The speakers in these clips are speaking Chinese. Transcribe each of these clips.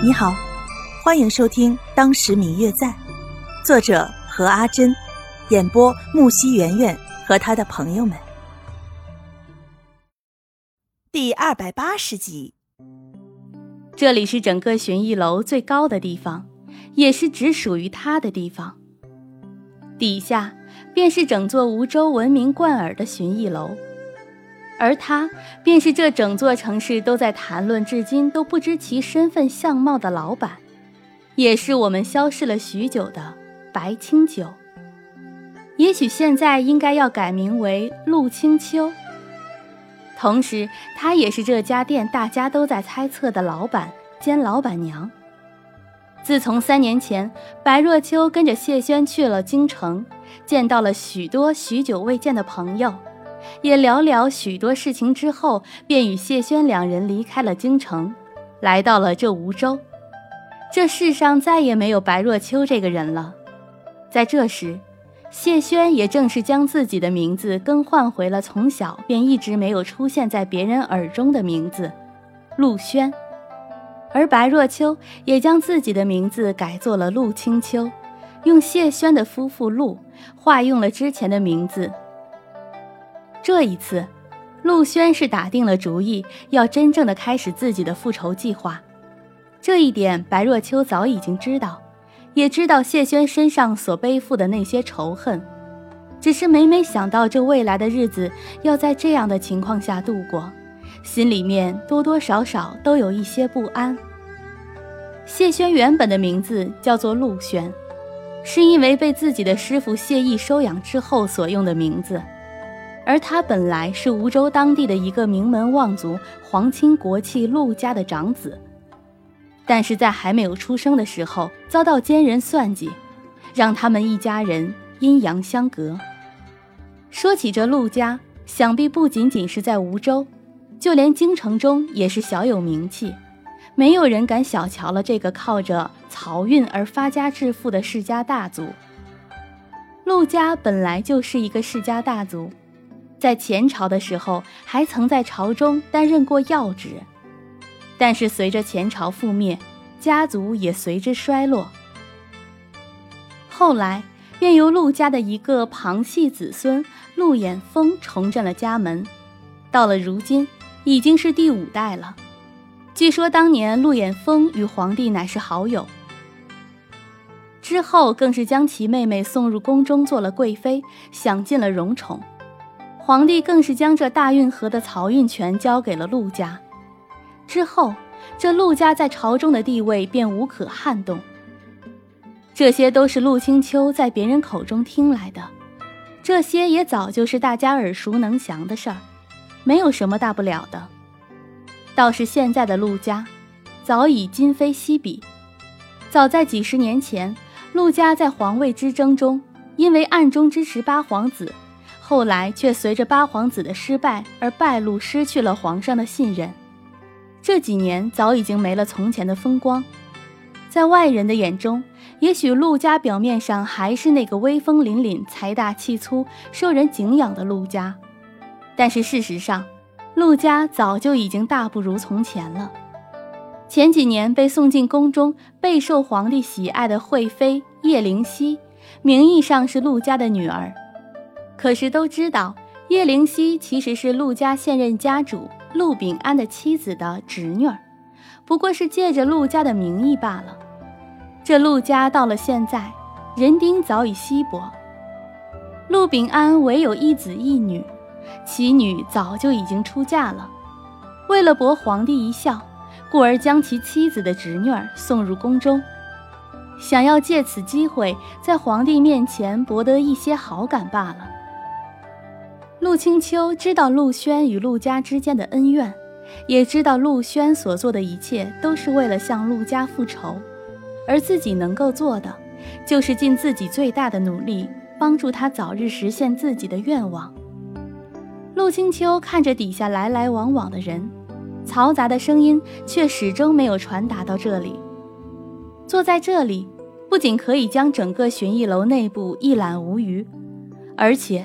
你好，欢迎收听《当时明月在》，作者何阿珍，演播木西圆圆和他的朋友们。第二百八十集。这里是整个寻艺楼最高的地方，也是只属于他的地方。底下便是整座梧州闻名贯耳的寻艺楼。而他便是这整座城市都在谈论，至今都不知其身份相貌的老板，也是我们消失了许久的白清酒。也许现在应该要改名为陆清秋。同时，他也是这家店大家都在猜测的老板兼老板娘。自从三年前白若秋跟着谢轩去了京城，见到了许多许久未见的朋友。也聊聊许多事情之后，便与谢轩两人离开了京城，来到了这梧州。这世上再也没有白若秋这个人了。在这时，谢轩也正是将自己的名字更换回了从小便一直没有出现在别人耳中的名字——陆轩。而白若秋也将自己的名字改做了陆清秋，用谢轩的夫妇陆化用了之前的名字。这一次，陆轩是打定了主意，要真正的开始自己的复仇计划。这一点，白若秋早已经知道，也知道谢轩身上所背负的那些仇恨，只是每每想到这未来的日子要在这样的情况下度过，心里面多多少少都有一些不安。谢轩原本的名字叫做陆轩，是因为被自己的师傅谢毅收养之后所用的名字。而他本来是梧州当地的一个名门望族皇亲国戚陆家的长子，但是在还没有出生的时候，遭到奸人算计，让他们一家人阴阳相隔。说起这陆家，想必不仅仅是在梧州，就连京城中也是小有名气，没有人敢小瞧了这个靠着漕运而发家致富的世家大族。陆家本来就是一个世家大族。在前朝的时候，还曾在朝中担任过要职，但是随着前朝覆灭，家族也随之衰落。后来便由陆家的一个旁系子孙陆衍峰重振了家门，到了如今，已经是第五代了。据说当年陆衍峰与皇帝乃是好友，之后更是将其妹妹送入宫中做了贵妃，享尽了荣宠。皇帝更是将这大运河的漕运权交给了陆家，之后，这陆家在朝中的地位便无可撼动。这些都是陆清秋在别人口中听来的，这些也早就是大家耳熟能详的事儿，没有什么大不了的。倒是现在的陆家，早已今非昔比。早在几十年前，陆家在皇位之争中，因为暗中支持八皇子。后来却随着八皇子的失败而败露，失去了皇上的信任。这几年早已经没了从前的风光，在外人的眼中，也许陆家表面上还是那个威风凛凛、财大气粗、受人敬仰的陆家，但是事实上，陆家早就已经大不如从前了。前几年被送进宫中、备受皇帝喜爱的惠妃叶灵犀，名义上是陆家的女儿。可是都知道，叶灵犀其实是陆家现任家主陆炳安的妻子的侄女儿，不过是借着陆家的名义罢了。这陆家到了现在，人丁早已稀薄。陆炳安唯有一子一女，其女早就已经出嫁了。为了博皇帝一笑，故而将其妻子的侄女儿送入宫中，想要借此机会在皇帝面前博得一些好感罢了。陆清秋知道陆轩与陆家之间的恩怨，也知道陆轩所做的一切都是为了向陆家复仇，而自己能够做的，就是尽自己最大的努力，帮助他早日实现自己的愿望。陆清秋看着底下来来往往的人，嘈杂的声音却始终没有传达到这里。坐在这里，不仅可以将整个寻艺楼内部一览无余，而且。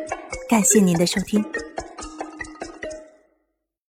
感谢您的收听。